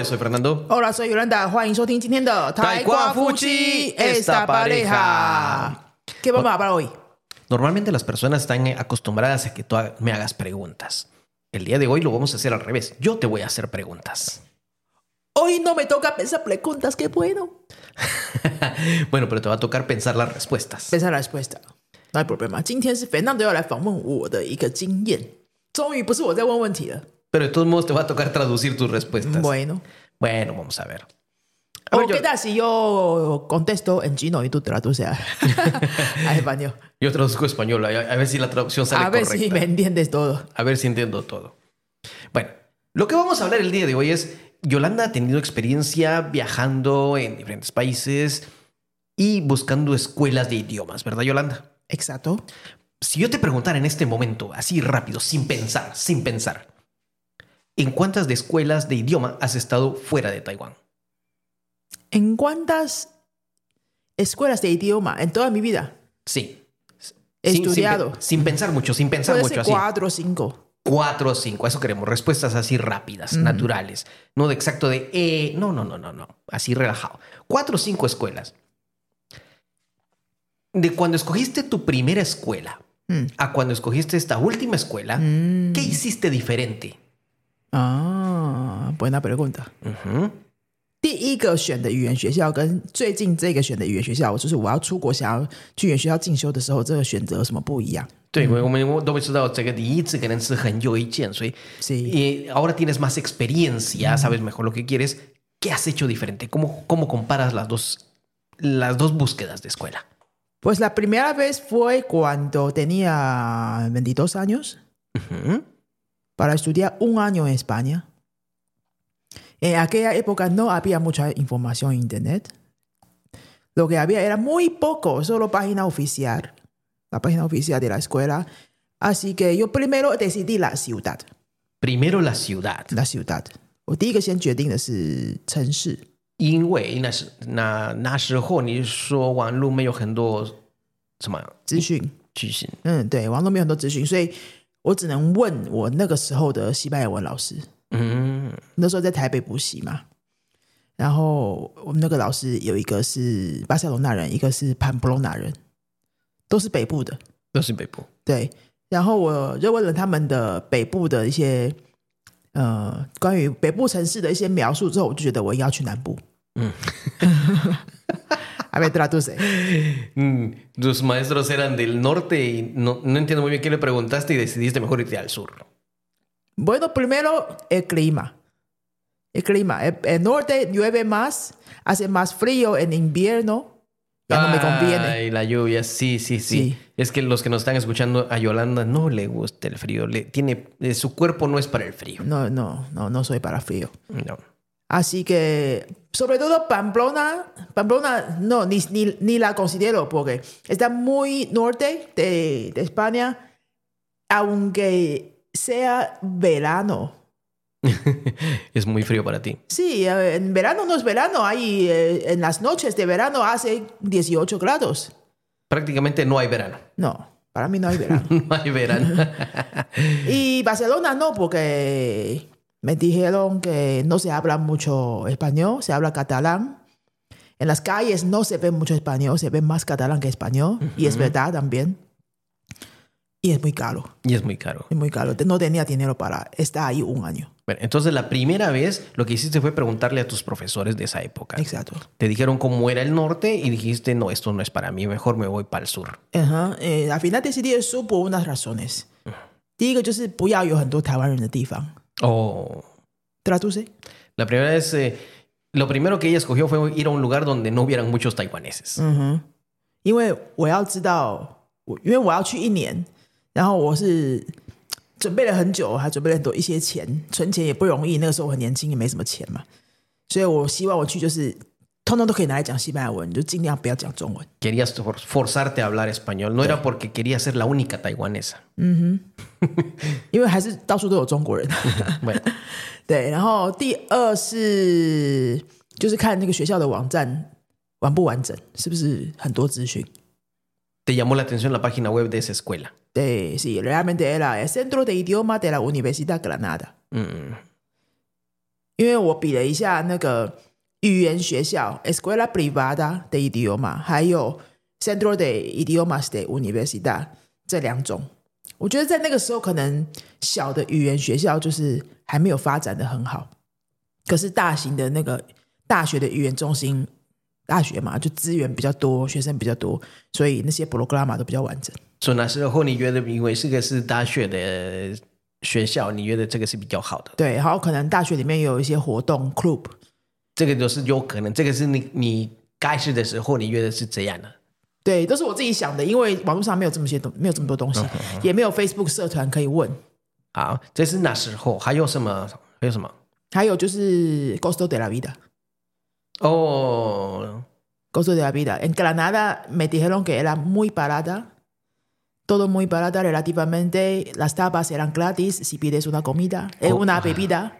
Hola, soy Fernando. Hola, soy Yolanda. esta pareja. ¿Qué vamos a hablar hoy? Normalmente las personas están eh, acostumbradas a que tú me hagas preguntas. El día de hoy lo vamos a hacer al revés. Yo te voy a hacer preguntas. Hoy no me toca pensar preguntas, qué bueno. bueno, pero te va a tocar pensar las respuestas. Pensar la respuesta. No hay problema. Fernando yo pero de todos modos te va a tocar traducir tus respuestas. Bueno. Bueno, vamos a ver. qué tal si yo contesto en chino y tú traduces a, español? Yo traduzco español, a, ver si la traducción sale correcta. A ver si me entiendes todo. A ver si entiendo todo. Bueno, lo que vamos a hablar el día de hoy es, Yolanda ha tenido experiencia viajando en diferentes países y buscando escuelas de idiomas, ¿verdad Yolanda? Exacto. Si yo te preguntara en este momento, así rápido, sin pensar, sin pensar, ¿En cuántas escuelas de idioma has estado fuera de Taiwán? ¿En cuántas escuelas de idioma en toda mi vida? Sí. estudiado. Sin, pensar mucho, sin pensar mucho. Ser cuatro o cinco. Cuatro o cinco. eso queremos, respuestas así rápidas, naturales, no de exacto de, eh, no, no, no, no, no, así relajado. Cuatro o cinco escuelas. De cuando escogiste tu primera escuela mm. a cuando escogiste esta última escuela, mm. ¿qué hiciste diferente? 啊，buena buena sí. y ahora tienes más experiencia, sabes mejor lo que quieres. ¿Qué has hecho diferente? ¿Cómo, cómo comparas las dos, las dos búsquedas de escuela? Pues la primera vez fue cuando tenía 22 años. Uh para estudiar un año en España. En aquella época no había mucha información en Internet. Lo que había era muy poco, solo página oficial, la página oficial de la escuela. Así que yo primero decidí la ciudad. Primero la ciudad. La ciudad. 我第一个先决定的是城市，因为那是那那时候你说网络没有很多什么资讯，资讯，嗯，对，网络没有很多资讯，所以我只能问我那个时候的西班牙文老师，嗯，那时候在台北补习嘛，然后我们那个老师有一个是巴塞罗那人，一个是潘布隆那人，都是北部的，都是北部，对。然后我就问了他们的北部的一些，呃，关于北部城市的一些描述之后，我就觉得我要去南部。A ver, tratuse mm, Tus maestros eran del norte y no, no, entiendo muy bien qué le preguntaste y decidiste mejor irte al sur. Bueno, primero el clima. El clima. El, norte llueve más, hace más frío en invierno. me conviene. la lluvia, sí, sí, sí, Es que los que nos están escuchando a Yolanda no le gusta el frío. Le, tiene, eh, su cuerpo no es para el frío. No, no, no, no soy para frío. No. Así que, sobre todo Pamplona, Pamplona no, ni, la considero porque está muy norte de, España, aunque sea verano. es muy frío para ti. Sí, en verano no es verano, hay eh, en las noches de verano hace 18 grados. Prácticamente no hay verano. No, para mí no hay verano. no hay verano. y Barcelona no, porque me dijeron que no se habla mucho español, se habla catalán. En las calles no se ve mucho español, se ve más catalán que español. Y es verdad también. Y es muy caro. Y es muy caro. Es muy caro. No tenía dinero para estar ahí un año. Bueno, entonces la primera vez lo que hiciste fue preguntarle a tus profesores de esa época. Exacto. Te dijeron cómo era el norte y dijiste, no, esto no es para mí, mejor me voy para el sur. Ajá. Eh, al final decidí eso por unas razones. Pues, en el 第一个就是不要有很多台湾人的地方。Oh. Tradúce. La primera es, lo primero que ella escogió fue ir a un lugar donde no hubieran muchos taiwaneses. Uh -huh. 因为我要知道，我因为我要去一年，然后我是准备了很久，还准备了很多一些钱，存钱也不容易。那个时候我很年轻，也没什么钱嘛，所以我希望我去就是 Querías forzarte a hablar español, no era porque quería ser la única taiwanesa. Mm-hmm. Te llamó la atención la página web de esa escuela. Sí, sí, realmente era el centro de idioma de la Universidad Granada. 语言学校 Escuela Privada de i d i o m a 还有 Central de Idiomas de Universidad 这两种，我觉得在那个时候可能小的语言学校就是还没有发展的很好，可是大型的那个大学的语言中心大学嘛，就资源比较多，学生比较多，所以那些 p r o g r a m 都比较完整。所以那时候你约的，名为这个是大学的学校，你约的这个是比较好的。对，然后可能大学里面有一些活动 Club。这个都是有可能，这个是你你该去的时候，你约的是这样的。对，都是我自己想的，因为网络上没有这么些东，没有这么多东西，也没有 Facebook 社团可以问。好，这是那时候还有什么？还有什么？还有就是 Costo de la vida。哦，Costo de la vida en g c a n a d a me dijeron que era muy barata, todo muy barata relativamente, las tapas eran gratis si pides una comida, es una b e p i t a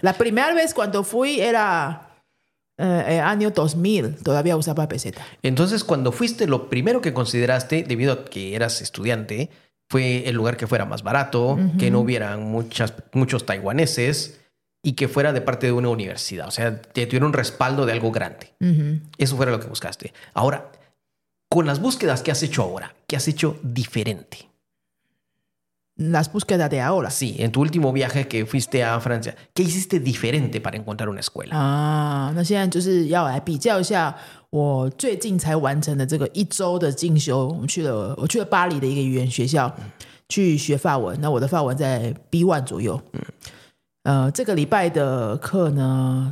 La primera vez cuando fui era eh, eh, año 2000, todavía usaba peseta. Entonces, cuando fuiste, lo primero que consideraste, debido a que eras estudiante, fue el lugar que fuera más barato, que no hubieran muchos taiwaneses y que fuera de parte de una universidad. O sea, te tuviera un respaldo de algo grande. Eso fuera lo que buscaste. Ahora, con las búsquedas que has hecho ahora, ¿qué has hecho diferente? 那现在就是，。要来比较一下，我最近才完成的这个一周的进修。我们去了我去了巴黎的一个语言学校去学法文。那我的法文在 B one 左右。什么？你做了什么？你做了什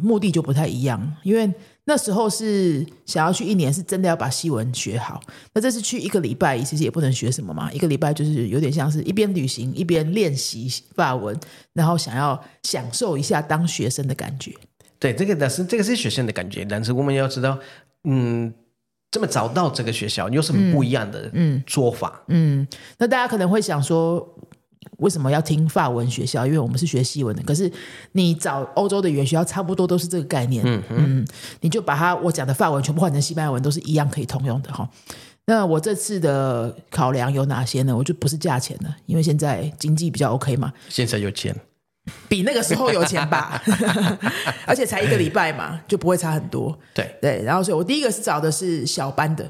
么？你做了什么？你了那时候是想要去一年，是真的要把西文学好。那这次去一个礼拜，其实也不能学什么嘛。一个礼拜就是有点像是一边旅行一边练习法文，然后想要享受一下当学生的感觉。对，这个但是这个是学生的感觉，但是我们要知道，嗯，这么早到这个学校有什么不一样的嗯做法？嗯，那大家可能会想说。为什么要听法文学校？因为我们是学西文的。可是你找欧洲的语言学校，差不多都是这个概念。嗯嗯，你就把它我讲的法文全部换成西班牙文，都是一样可以通用的哈。那我这次的考量有哪些呢？我就不是价钱了，因为现在经济比较 OK 嘛。现在有钱，比那个时候有钱吧，而且才一个礼拜嘛，就不会差很多。对对，然后所以我第一个是找的是小班的，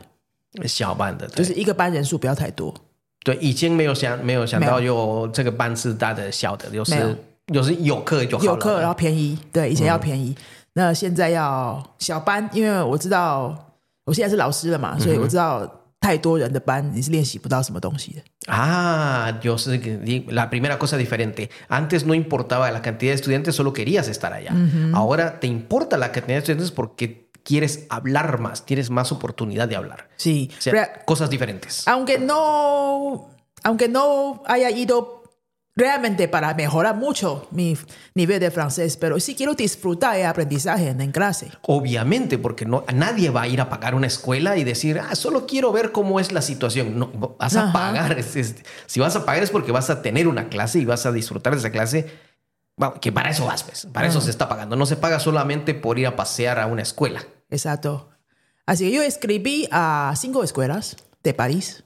小班的就是一个班人数不要太多。对，已经没有想没有想到有这个班次大的小的，就是有时有课就好了。有课然后便宜，对以前要便宜，那现在要小班，因为我知道我现在是老师了嘛，所以我知道太多人的班你是练习不到什么东西的啊。Yo sé que la primera cosa diferente antes no importaba la cantidad de estudiantes solo querías estar allá. Ahora te importa la cantidad de estudiantes porque quieres hablar más, tienes más oportunidad de hablar. Sí. cosas diferentes. Aunque no, aunque no haya ido realmente para mejorar mucho mi nivel de francés, pero sí quiero disfrutar el aprendizaje en clase. Obviamente, porque no, nadie va a ir a pagar una escuela y decir, ah, solo quiero ver cómo es la situación. No, vas a pagar. si vas a pagar es porque vas a tener una clase y vas a disfrutar de esa clase que para eso vas, pues. Para eso ah. se está pagando. No se paga solamente por ir a pasear a una escuela. Exacto. Así que yo escribí a cinco escuelas de París.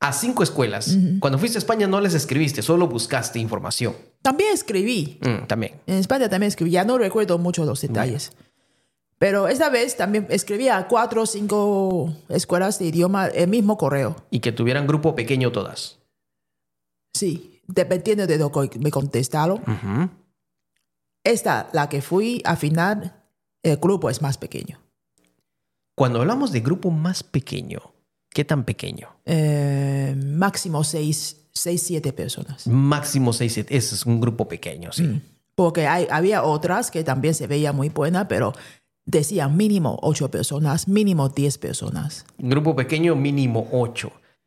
A cinco escuelas. Cuando fuiste a España no les escribiste, solo buscaste información. También escribí. Mm, también. En España también escribí. Ya no recuerdo mucho los detalles. Pero esta vez también escribí a cuatro o cinco escuelas de idioma el mismo correo. Y que tuvieran grupo pequeño todas. Sí, dependiendo de lo que me contestaron, esta, la que fui, al final, el grupo es más pequeño. Cuando hablamos de grupo más pequeño, ¿qué tan pequeño? Eh, máximo seis, siete personas. Máximo seis, 7. Ese es un grupo pequeño, sí. Mm. Porque hay, había otras que también se veía muy buena, pero decían mínimo ocho personas, mínimo 10 personas. Grupo pequeño, mínimo ocho.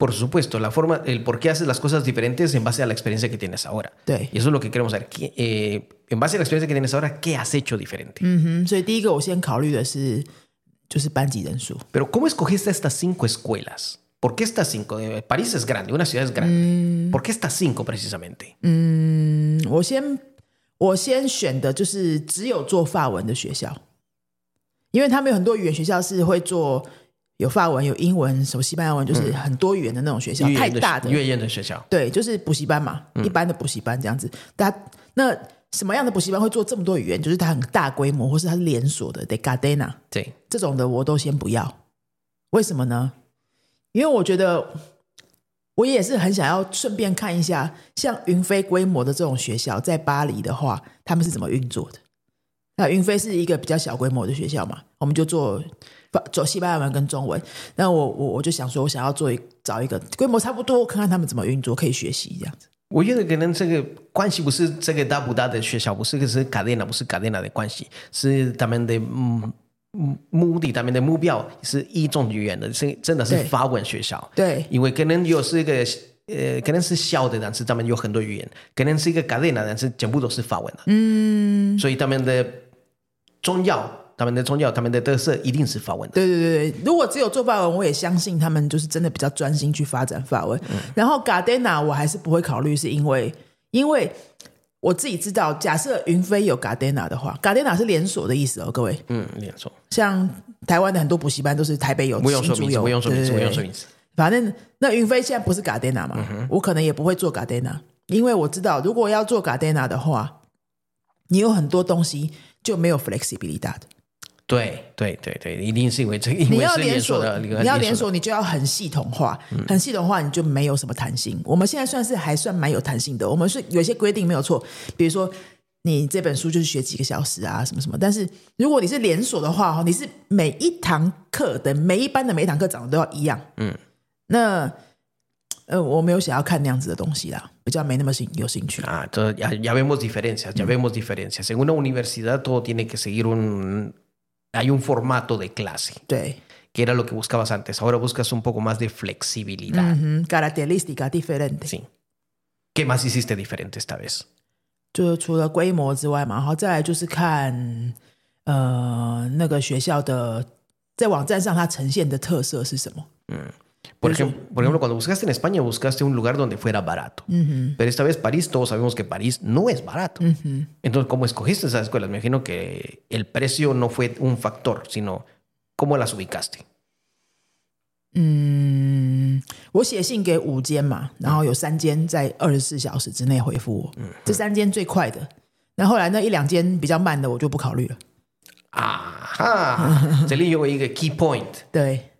por supuesto, la forma, el por qué haces las cosas diferentes en base a la experiencia que tienes ahora. Y eso es lo que queremos saber. Eh, en base a la experiencia que tienes ahora, ¿qué has hecho diferente? Pero ¿cómo escogiste estas cinco escuelas? ¿Por qué estas cinco? Eh, París es grande, una ciudad es grande. Mm. ¿Por qué estas cinco precisamente? Mm, 有法文、有英文、什么西班牙文，就是很多语言的那种学校，太大的语言的学校。对，就是补习班嘛，一般的补习班这样子。那那什么样的补习班会做这么多语言？就是它很大规模，或是它连锁的。得 e Gardena，对这种的我都先不要。为什么呢？因为我觉得我也是很想要顺便看一下，像云飞规模的这种学校，在巴黎的话，他们是怎么运作的？那云飞是一个比较小规模的学校嘛，我们就做。走西班牙文跟中文，那我我我就想说，我想要做一找一个规模差不多，看看他们怎么运作，可以学习这样子。我觉得可能这个关系不是这个大不大的学校，不是个是卡利娜，不是卡利娜的关系，是他们的嗯目的，他们的目标是一种语言的，是真的是法文学校。对，因为可能又是一个呃，可能是小的，但是他们有很多语言，可能是一个加利纳，但是全部都是法文的。嗯，所以他们的重要。他们的宗教，他们的特色一定是法文。对对对对，如果只有做法文，我也相信他们就是真的比较专心去发展法文。然后 Gardena 我还是不会考虑，是因为因为我自己知道，假设云飞有 Gardena 的话，Gardena 是连锁的意思哦，各位。嗯，连锁。像台湾的很多补习班都是台北有，不用说名字，不用说名字，不用说名字。反正那云飞现在不是 Gardena 嘛，我可能也不会做 Gardena，因为我知道如果要做 Gardena 的话，你有很多东西就没有 flexibility 大的。对对对对，一定是因为这个。你要连锁的，你要连锁，你就要很系统化，很系统化，你就没有什么弹性。我们现在算是还算蛮有弹性的，我们是有些规定没有错，比如说你这本书就是学几个小时啊，什么什么。但是如果你是连锁的话，哈，你是每一堂课的每一班的每一堂课长得都要一样。嗯，那呃，我没有想要看那样子的东西啦，比较没那么有有兴趣。ya vemos diferencias, ya vemos diferencias en una universidad todo tiene que seguir un hay un formato de clase. Que era lo que buscabas antes. Ahora buscas un poco más de flexibilidad. Característica diferente. Sí. ¿Qué más hiciste diferente esta vez? Por, ejemplo, por ejemplo, cuando buscaste en España, buscaste un lugar donde fuera barato. Pero esta vez París, todos sabemos que París no es barato. Entonces, ¿cómo escogiste esas escuelas? Me imagino que el precio no fue un factor, sino cómo las ubicaste. 嗯，我写信给五间嘛，然后有三间在二十四小时之内回复我，嗯、这三间最快的。那后来那一两间比较慢的，我就不考虑了。啊哈，这里有一个 mm, key point，对。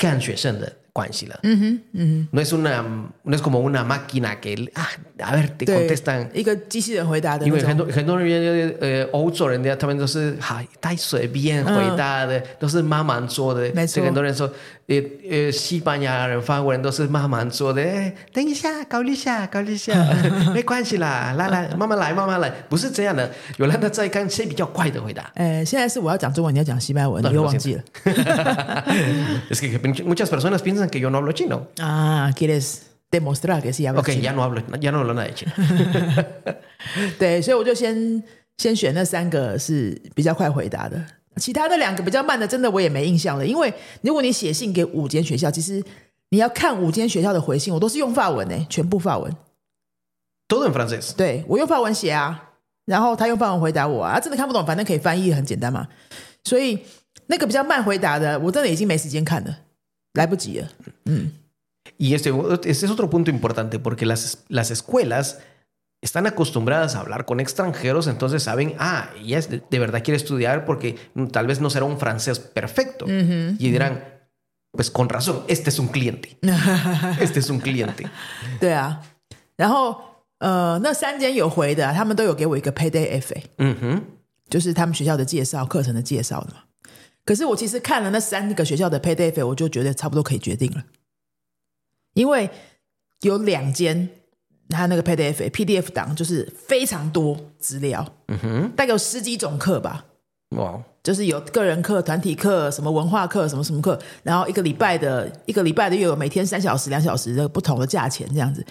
看学生的关系了。嗯哼，嗯哼。No es una，no es como una máquina que，a a ver te contestan。一个机器人回答的。因为很多很多人，呃，欧洲人家他们都是，嗨，太随便回答的，都是慢慢做的。没错。很多人说，呃，呃西班牙人、法国人都是慢慢做的。哎，等一下，考虑一下，考虑一下，没关系啦，来来，慢慢来，慢慢来，不是这样的。有那他在刚些比较快的回答。哎，现在是我要讲中文，你要讲西班牙文，你又忘记了。muchas personas piensan que yo no hablo chino ah quieres demostrar que sí okay ya no hablo ya no hablo nada de chino yo yo 先先选那三个是比较快回答的，其他那两个比较慢的真的我也没印象了，因为如果你写信给五间学校，其实你要看五间学校的回信，我都是用法文诶，全部法文 todo en francés 对我用法文写啊，然后他用法文回答我啊，真的看不懂，反正可以翻译，很简单嘛，所以那个比较慢回答的，我真的已经没时间看了。Y este, este, es otro punto importante porque las, las escuelas están acostumbradas a hablar con extranjeros, entonces saben, ah, ella de, verdad quiere estudiar porque tal vez no será un francés perfecto. y dirán, pues con razón, este es un cliente. este es un cliente. 可是我其实看了那三个学校的 PDF，a a 我就觉得差不多可以决定了，因为有两间，他那个 PDF a a PDF 档就是非常多资料，大概有十几种课吧。哇，就是有个人课、团体课、什么文化课、什么什么课，然后一个礼拜的一个礼拜的又有每天三小时、两小时的不同的价钱这样子，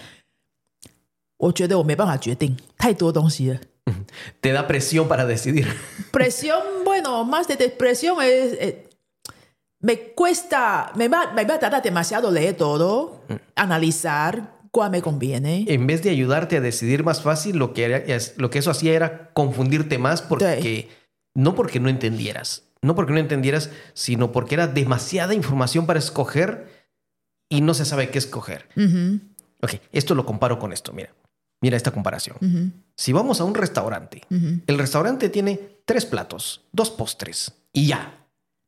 我觉得我没办法决定，太多东西了。Te da presión para decidir. Presión, bueno, más de presión es... Eh, me cuesta, me va, va a tardar demasiado leer todo, mm. analizar cuál me conviene. En vez de ayudarte a decidir más fácil, lo que, lo que eso hacía era confundirte más porque... No porque no entendieras, no porque no entendieras, sino porque era demasiada información para escoger y no se sabe qué escoger. Ok, esto lo comparo con esto, mira. Mira esta comparación. Si vamos a un restaurante, el restaurante tiene tres platos, dos postres y ya.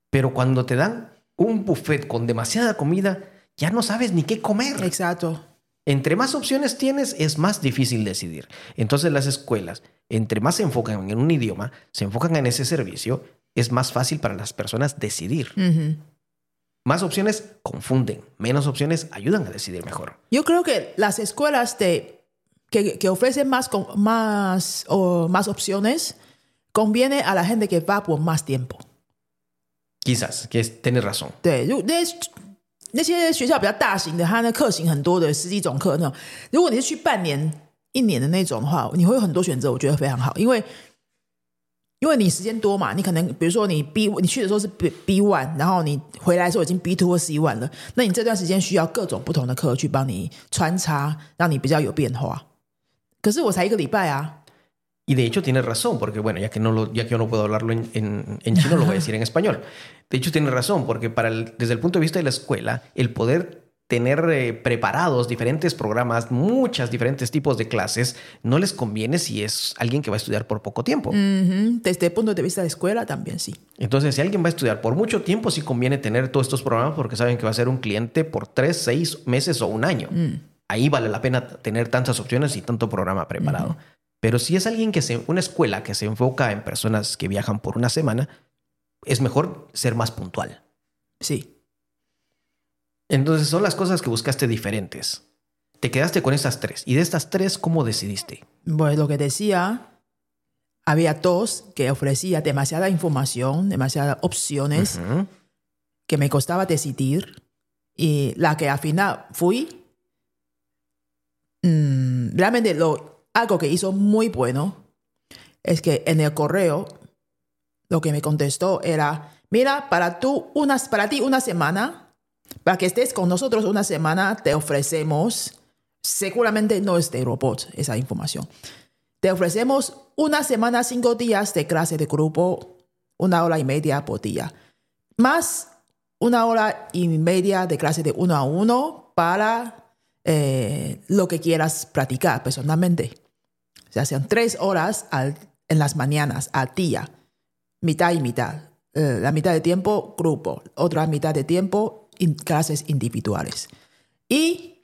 Pero cuando te dan un buffet con demasiada comida, ya no sabes ni qué comer. Exacto. Entre más opciones tienes, es más difícil decidir. Entonces las escuelas, entre más se enfocan en un idioma, se enfocan en ese servicio, es más fácil para las personas decidir. Más opciones confunden, menos opciones ayudan a decidir mejor. Yo creo que las escuelas te que que ofrecen más c más o más opciones conviene a la gente que va por más tiempo. quizás que tiene razón. 对，如那些那些学校比较大型的，它那课型很多的，十几种课那种，如果你是去半年一年的那种的话，你会有很多选择，我觉得非常好，因为因为你时间多嘛，你可能比如说你 B 你去的时候是 B B one，然后你回来的时候已经 B two 或 C one 了，那你这段时间需要各种不同的课去帮你穿插，让你比较有变化。Y de hecho tiene razón, porque bueno, ya que, no lo, ya que yo no puedo hablarlo en, en, chino, lo voy a decir en español. De hecho tiene razón, porque para desde el punto de vista de la escuela, el poder tener eh, preparados diferentes programas, muchas diferentes tipos de clases, no les conviene si es alguien que va a estudiar por poco tiempo. Desde el punto de vista de la escuela también sí. Entonces, si alguien va a estudiar por mucho tiempo, sí conviene tener todos estos programas porque saben que va a ser un cliente por tres, seis meses o un año. Mm ahí vale la pena tener tantas opciones y tanto programa preparado. Pero si es alguien que se, una escuela que se enfoca en personas que viajan por una semana, es mejor ser más puntual. Sí. Entonces son las cosas que buscaste diferentes. Te quedaste con estas tres. ¿Y de estas tres cómo decidiste? Pues lo que decía, había dos que ofrecía demasiada información, demasiadas opciones que me costaba decidir. Y la que al final fui Mm, realmente lo, algo que hizo muy bueno es que en el correo lo que me contestó era, mira, para, tú unas, para ti una semana, para que estés con nosotros una semana, te ofrecemos, seguramente no es de robot esa información, te ofrecemos una semana, cinco días de clase de grupo, una hora y media por día, más una hora y media de clase de uno a uno para eh, lo que quieras practicar personalmente. O sea, sean tres horas en las mañanas al día, mitad y mitad. Eh, la mitad de tiempo grupo, otra mitad de tiempo clases individuales. Y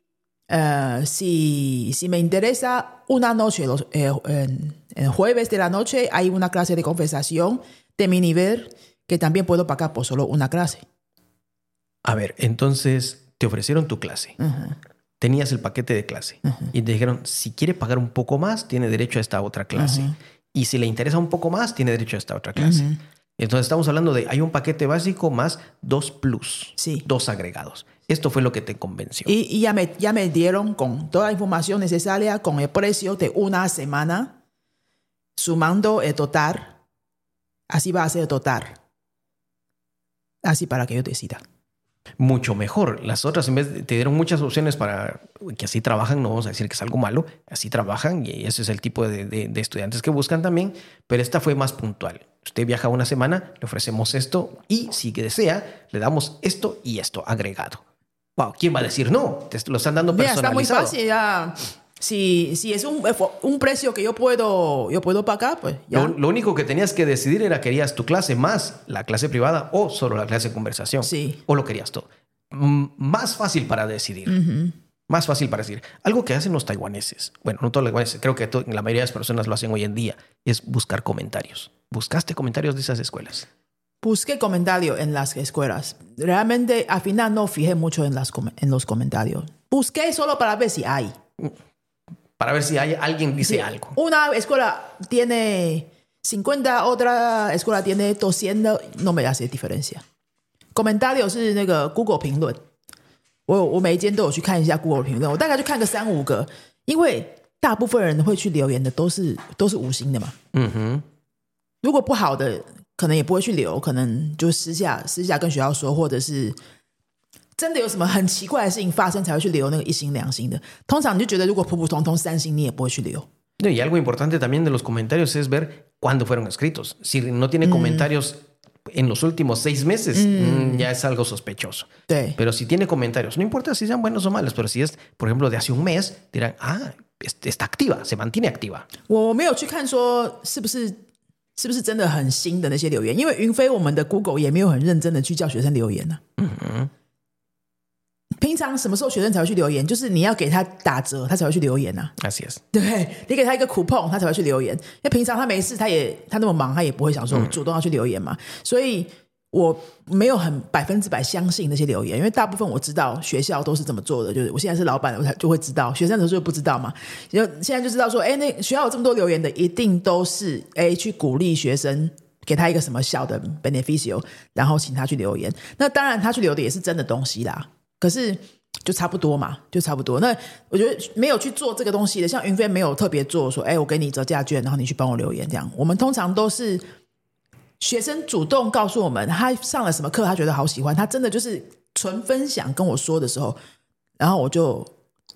eh, si, si, me interesa, una noche, el jueves de la noche hay una clase de conversación de mi nivel que también puedo pagar por solo una clase. A ver, entonces te ofrecieron tu clase tenías el paquete de clase y te dijeron, si quiere pagar un poco más, tiene derecho a esta otra clase. Y si le interesa un poco más, tiene derecho a esta otra clase. Entonces estamos hablando de, hay un paquete básico más dos plus, dos agregados. Esto fue lo que te convenció. Y, ya, me, ya me dieron con toda la información necesaria, con el precio de una semana, sumando el total. Así va a ser el total. Así para que yo te decida mucho mejor. Las otras, en vez de, te dieron muchas opciones para que así trabajan, no vamos a decir que es algo malo, así trabajan y ese es el tipo de, estudiantes que buscan también, pero esta fue más puntual. Usted viaja una semana, le ofrecemos esto y si desea, le damos esto y esto agregado. Wow, ¿quién va a decir no? Te lo están dando personalizado. Ya, está muy fácil, ya si, es un, un, precio que yo puedo, yo puedo pagar, pues ya. Lo, único que tenías que decidir era querías tu clase más la clase privada o solo la clase de conversación. Sí. O lo querías todo. Mm, más fácil para decidir. Más fácil para decidir. Algo que hacen los taiwaneses. Bueno, no todos los taiwaneses, creo que la mayoría de las personas lo hacen hoy en día. Es buscar comentarios. ¿Buscaste comentarios de esas escuelas? Busqué comentarios en las escuelas. Realmente, al final no fijé mucho en, las, en los comentarios. Busqué solo para ver si hay. Mm. para ver si hay alguien dice algo una escuela tiene c i n c u n t a otra escuela tiene d o s e n o no me hace diferencia c o m e n t a r i o 是那 google 评论我我每天都有去看一下 google 评论我大概去看个三五个因为大部分人会去留言的都是都是无心的嘛嗯哼如果不好的可能也不会去留可能就私下私下跟学校说或者是 y algo importante también de los comentarios es ver cuándo fueron escritos. Si no tiene mm. comentarios en los últimos seis meses, mm. Mm, ya es algo sospechoso. Pero si tiene comentarios, no importa si sean buenos o malos, pero si es, por ejemplo, de hace un mes, dirán, ah, está activa, se mantiene activa. en Google 平常什么时候学生才会去留言？就是你要给他打折，他才会去留言呐。Yes, yes。对，你给他一个苦碰，他才会去留言。因为平常他没事，他也他那么忙，他也不会想说主动要去留言嘛。所以我没有很百分之百相信那些留言，因为大部分我知道学校都是怎么做的。就是我现在是老板我才就会知道。学生的时候就不知道嘛，就现在就知道说，哎，那学校有这么多留言的，一定都是哎去鼓励学生给他一个什么小的 b e n e f i c i a l 然后请他去留言。那当然他去留的也是真的东西啦。可是就差不多嘛，就差不多。那我觉得没有去做这个东西的，像云飞没有特别做，说哎，我给你折价券，然后你去帮我留言这样。我们通常都是学生主动告诉我们他上了什么课，他觉得好喜欢，他真的就是纯分享跟我说的时候，然后我就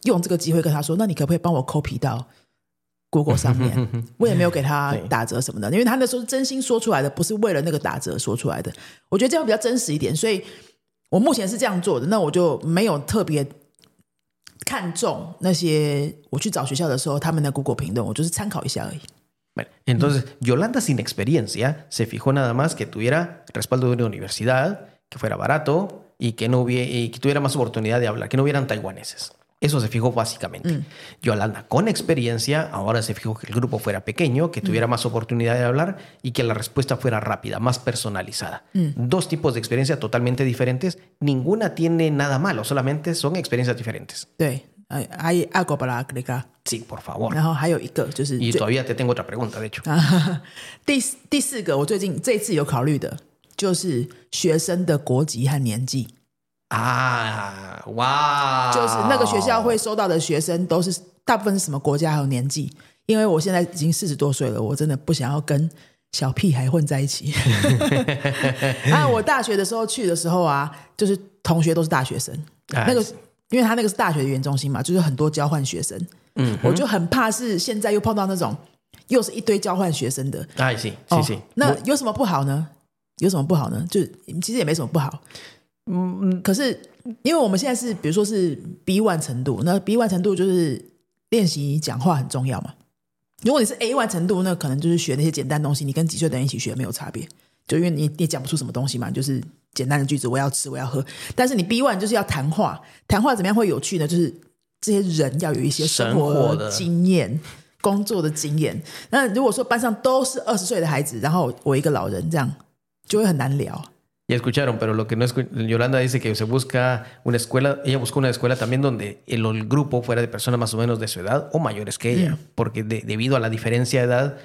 用这个机会跟他说，那你可不可以帮我 copy 到 Google 上面？我 也没有给他打折什么的，因为他那时候真心说出来的，不是为了那个打折说出来的。我觉得这样比较真实一点，所以。entonces, Yolanda sin experiencia se fijó nada más que tuviera respaldo de una universidad, que fuera barato y que, no y que tuviera más oportunidad de hablar, que no hubieran taiwaneses. Eso se fijó básicamente. yo mm. Yolanda, con experiencia, ahora se fijó que el grupo fuera pequeño, que mm. tuviera más oportunidad de hablar y que la respuesta fuera rápida, más personalizada. Mm. Dos tipos de experiencia totalmente diferentes. Ninguna tiene nada malo, solamente son experiencias diferentes. Sí. Hay algo para agregar. Sí, por favor. Y todavía te tengo otra pregunta, de hecho. 啊哇！就是那个学校会收到的学生都是大部分是什么国家还有年纪？因为我现在已经四十多岁了，我真的不想要跟小屁孩混在一起。啊，我大学的时候去的时候啊，就是同学都是大学生。那个，因为他那个是大学的原中心嘛，就是很多交换学生。嗯，我就很怕是现在又碰到那种又是一堆交换学生的。那也行，谢那有什么不好呢？有什么不好呢？就其实也没什么不好。嗯，可是因为我们现在是，比如说是 B one 程度，那 B one 程度就是练习讲话很重要嘛。如果你是 A one 程度，那可能就是学那些简单东西，你跟几岁的人一起学没有差别，就因为你你讲不出什么东西嘛，就是简单的句子，我要吃，我要喝。但是你 B one 就是要谈话，谈话怎么样会有趣呢？就是这些人要有一些生活经验、工作的经验。那如果说班上都是二十岁的孩子，然后我一个老人，这样就会很难聊。Ya escucharon, pero lo que no es Yolanda dice que se busca una escuela, ella buscó una escuela también donde el, grupo fuera de personas más o menos de su edad o mayores que ella, porque debido a la diferencia de edad,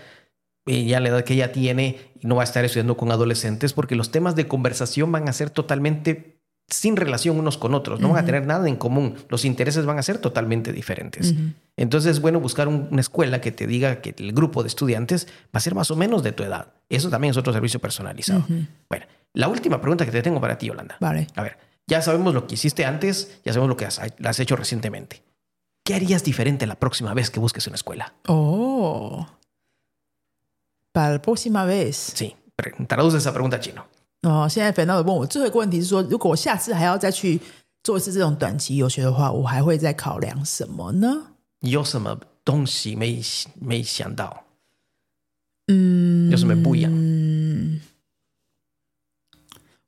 eh, ya la edad que ella tiene, no va a estar estudiando con adolescentes porque los temas de conversación van a ser totalmente sin relación unos con otros, no van a tener nada en común, los intereses van a ser totalmente diferentes. Entonces, bueno, buscar una escuela que te diga que el grupo de estudiantes va a ser más o menos de tu edad. Eso también es otro servicio personalizado. Bueno. La última pregunta que te tengo para ti, Yolanda. Vale. A ver, ya sabemos lo que hiciste antes, ya sabemos lo que has, hecho recientemente. ¿Qué harías diferente la próxima vez que busques una escuela? Oh. Para la próxima vez. Sí, traduce esa pregunta a chino. yo me 问我最后一个问题是说，如果我下次还要再去做一次这种短期游学的话，我还会再考量什么呢？有什么东西没没想到？嗯，有什么不一样？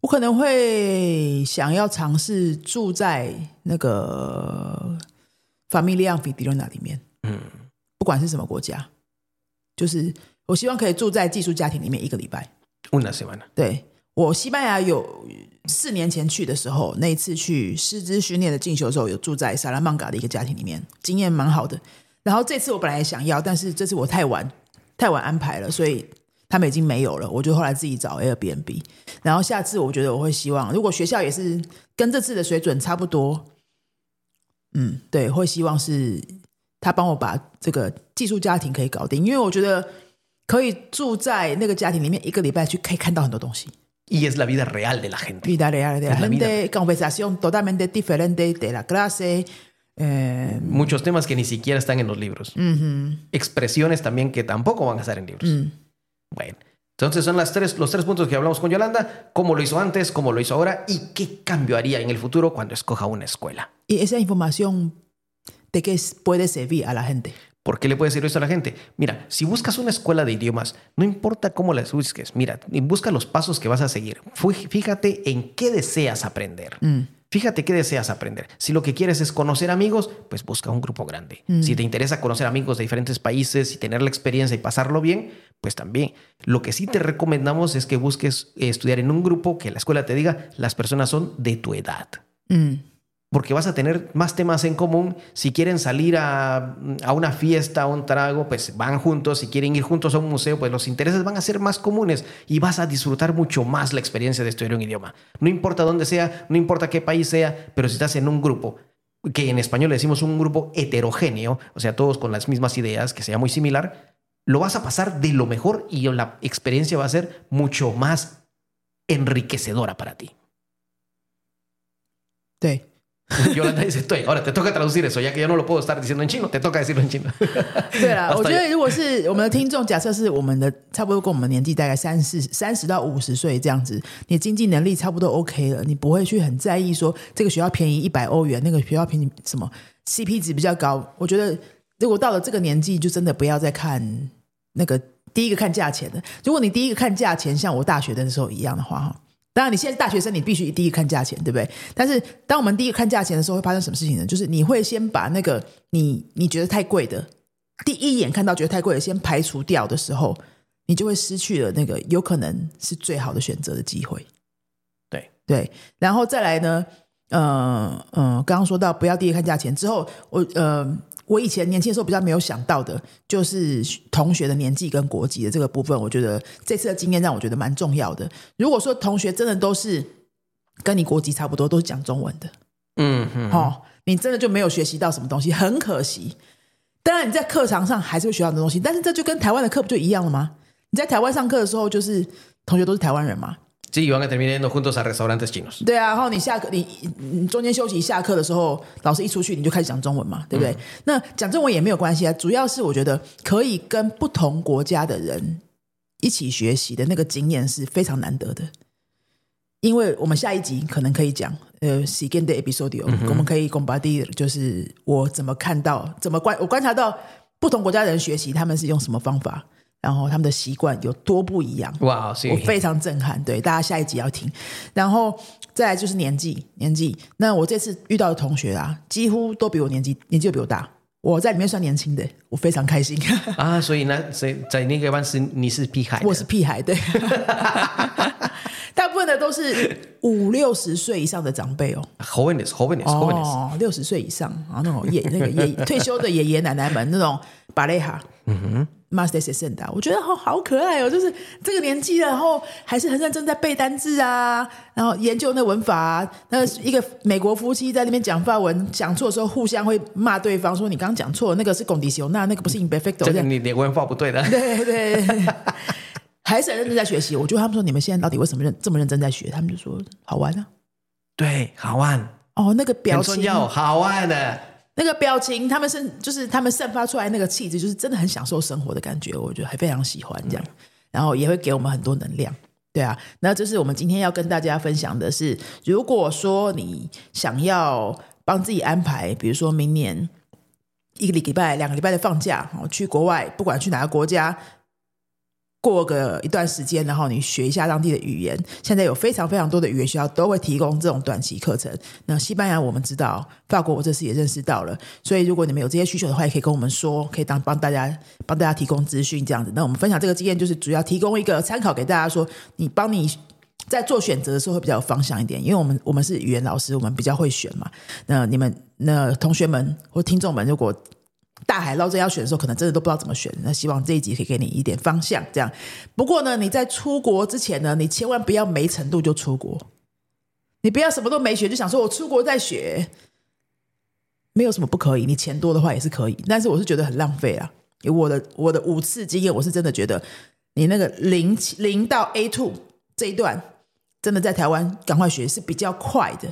我可能会想要尝试住在那个 Family on Pedriona 里面，嗯，不管是什么国家，就是我希望可以住在寄宿家庭里面一个礼拜。Una semana。对我西班牙有四年前去的时候，那一次去师资训练的进修的时候，有住在萨拉曼嘎的一个家庭里面，经验蛮好的。然后这次我本来想要，但是这次我太晚太晚安排了，所以。他们已经没有了，我就后来自己找 Airbnb。然后下次我觉得我会希望，如果学校也是跟这次的水准差不多，嗯，对，会希望是他帮我把这个寄宿家庭可以搞定，因为我觉得可以住在那个家庭里面一个礼拜去，可以看到很多东西。Y es la vida real de la gente, diferente, conversación totalmente diferente de la clase. Eh, muchos temas que ni siquiera están en los libros. Expresiones también que tampoco van a estar en libros. entonces son las tres, los tres puntos que hablamos con Yolanda, cómo lo hizo antes, cómo lo hizo ahora y qué cambio haría en el futuro cuando escoja una escuela. Y esa información, ¿de qué puede servir a la gente? ¿Por qué le puede servir eso a la gente? Mira, si buscas una escuela de idiomas, no importa cómo la busques, mira, busca los pasos que vas a seguir. Fíjate en qué deseas aprender. Mm. Fíjate qué deseas aprender. Si lo que quieres es conocer amigos, pues busca un grupo grande. Mm. Si te interesa conocer amigos de diferentes países y tener la experiencia y pasarlo bien, pues también. Lo que sí te recomendamos es que busques estudiar en un grupo que la escuela te diga las personas son de tu edad. Mm porque vas a tener más temas en común. Si quieren salir a, una fiesta, a un trago, pues van juntos. Si quieren ir juntos a un museo, pues los intereses van a ser más comunes y vas a disfrutar mucho más la experiencia de estudiar un idioma. No importa dónde sea, no importa qué país sea, pero si estás en un grupo que en español le decimos un grupo heterogéneo, o sea, todos con las mismas ideas, que sea muy similar, lo vas a pasar de lo mejor y la experiencia va a ser mucho más enriquecedora para ti. Sí. Yolanda dice t Ahora te toca traducir eso, ya que y no lo puedo estar diciendo en chino. Te toca decirlo en chino. 对了，我觉得如果是我们的听众，假设是我们的差不多跟我们年纪大概三四三十到五十岁这样子，你经济能力差不多 OK 了，你不会去很在意说这个学校便宜一百欧元，那个学校便宜什么 CP 值比较高。我觉得如果到了这个年纪，就真的不要再看那个第一个看价钱的。如果你第一个看价钱像我大学的时候一样的话，哈。然你现在是大学生，你必须第一看价钱，对不对？但是当我们第一看价钱的时候，会发生什么事情呢？就是你会先把那个你你觉得太贵的，第一眼看到觉得太贵的先排除掉的时候，你就会失去了那个有可能是最好的选择的机会。对对，然后再来呢？呃嗯，刚刚说到不要第一看价钱之后，我呃。我以前年轻的时候比较没有想到的，就是同学的年纪跟国籍的这个部分，我觉得这次的经验让我觉得蛮重要的。如果说同学真的都是跟你国籍差不多，都是讲中文的，嗯，哼，好，你真的就没有学习到什么东西，很可惜。当然你在课堂上还是会学到东西，但是这就跟台湾的课不就一样了吗？你在台湾上课的时候，就是同学都是台湾人嘛。对啊，然后你下课，你中间休息下课的时候，老师一出去，你就开始讲中文嘛，对不对？那讲中文也没有关系啊，主要是我觉得可以跟不同国家的人一起学习的那个经验是非常难得的。因为我们下一集可能可以讲，呃，second episode，我们可以共把第就是我怎么看到，怎么观我观察到不同国家的人学习他们是用什么方法。然后他们的习惯有多不一样？哇，我非常震撼。对大家下一集要听，然后再来就是年纪，年纪。那我这次遇到的同学啊，几乎都比我年纪年纪比我大。我在里面算年轻的，我非常开心 啊。所以呢，所以在那个班是你是屁孩，我是屁孩，对。大部分的都是五六十岁以上的长辈哦。何谓是？何谓是？哦，六十岁以上啊，那种爷那个爷退休的爷爷奶奶们那种把累哈。嗯哼。Master n d a 我觉得好好可爱哦，就是这个年纪，然后还是很认真在背单字啊，然后研究那文法。那一个美国夫妻在那边讲范文，讲错的时候互相会骂对方，说你刚刚讲错，那个是 c o n d i c i o r 那那个不是 i n p e f e c t i v e 这个你你文法不对的。对对，还是很认真在学习。我得他们说你们现在到底为什么认这么认真在学？他们就说好玩啊。对，好玩。哦，那个表情。要，好玩的。那个表情，他们是就是他们散发出来那个气质，就是真的很享受生活的感觉，我觉得还非常喜欢这样，然后也会给我们很多能量，对啊。那这是我们今天要跟大家分享的是，如果说你想要帮自己安排，比如说明年一个礼拜、两个礼拜的放假，去国外，不管去哪个国家。过个一段时间，然后你学一下当地的语言。现在有非常非常多的语言学校都会提供这种短期课程。那西班牙我们知道，法国我这次也认识到了。所以如果你们有这些需求的话，也可以跟我们说，可以当帮大家帮大家提供资讯这样子。那我们分享这个经验，就是主要提供一个参考给大家，说你帮你在做选择的时候会比较有方向一点。因为我们我们是语言老师，我们比较会选嘛。那你们那同学们或听众们，如果大海捞针要选的时候，可能真的都不知道怎么选。那希望这一集可以给你一点方向。这样，不过呢，你在出国之前呢，你千万不要没程度就出国。你不要什么都没学就想说，我出国再学，没有什么不可以。你钱多的话也是可以，但是我是觉得很浪费啊。我的我的五次经验，我是真的觉得，你那个零零到 A two 这一段，真的在台湾赶快学是比较快的。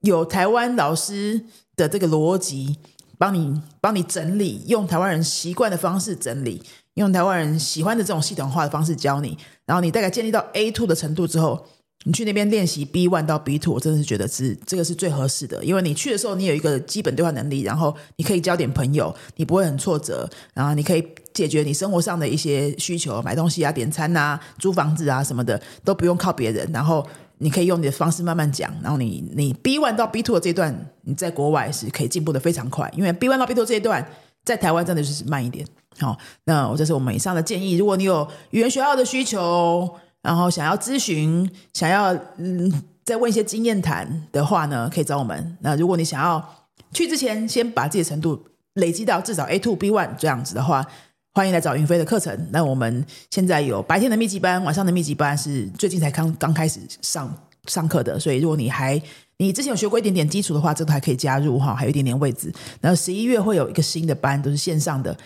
有台湾老师的这个逻辑。帮你帮你整理，用台湾人习惯的方式整理，用台湾人喜欢的这种系统化的方式教你。然后你大概建立到 A two 的程度之后，你去那边练习 B one 到 B two，我真的是觉得是这个是最合适的。因为你去的时候你有一个基本对话能力，然后你可以交点朋友，你不会很挫折，然后你可以解决你生活上的一些需求，买东西啊、点餐啊、租房子啊什么的都不用靠别人，然后。你可以用你的方式慢慢讲，然后你你 B one 到 B two 的这段，你在国外是可以进步的非常快，因为 B one 到 B two 这一段在台湾真的是慢一点。好，那我这是我们以上的建议。如果你有语言学校的需求，然后想要咨询，想要嗯再问一些经验谈的话呢，可以找我们。那如果你想要去之前先把自己的程度累积到至少 A two B one 这样子的话。欢迎来找云飞的课程。那我们现在有白天的密集班，晚上的密集班是最近才刚刚开始上上课的。所以如果你还你之前有学过一点点基础的话，这个还可以加入哈，还有一点点位置。然后十一月会有一个新的班，都是线上的，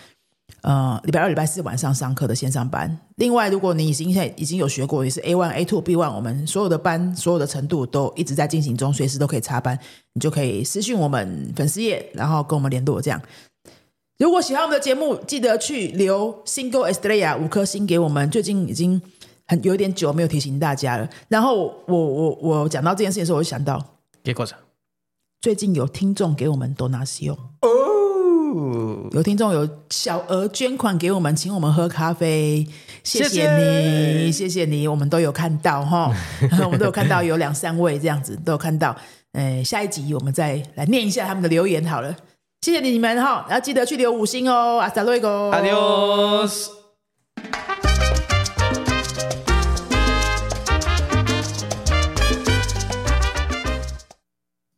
呃，礼拜二、礼拜四晚上上课的线上班。另外，如果你现在已经有学过，也是 A one、A two、B one，我们所有的班、所有的程度都一直在进行中，随时都可以插班，你就可以私信我们粉丝页，然后跟我们联络这样。如果喜欢我们的节目，记得去留 Single e s t r a l i a 五颗星给我们。最近已经很有点久没有提醒大家了。然后我我我讲到这件事情的时候，我就想到，给过程。最近有听众给我们 d o n a t i o 哦，有听众有小额捐款给我们，请我们喝咖啡，谢谢你，谢谢你，我们都有看到哈，我们都有看到有两三位这样子，都有看到。呃，下一集我们再来念一下他们的留言好了。谢谢你们哈，要记得去留五星哦，阿萨瑞哥，阿迪 o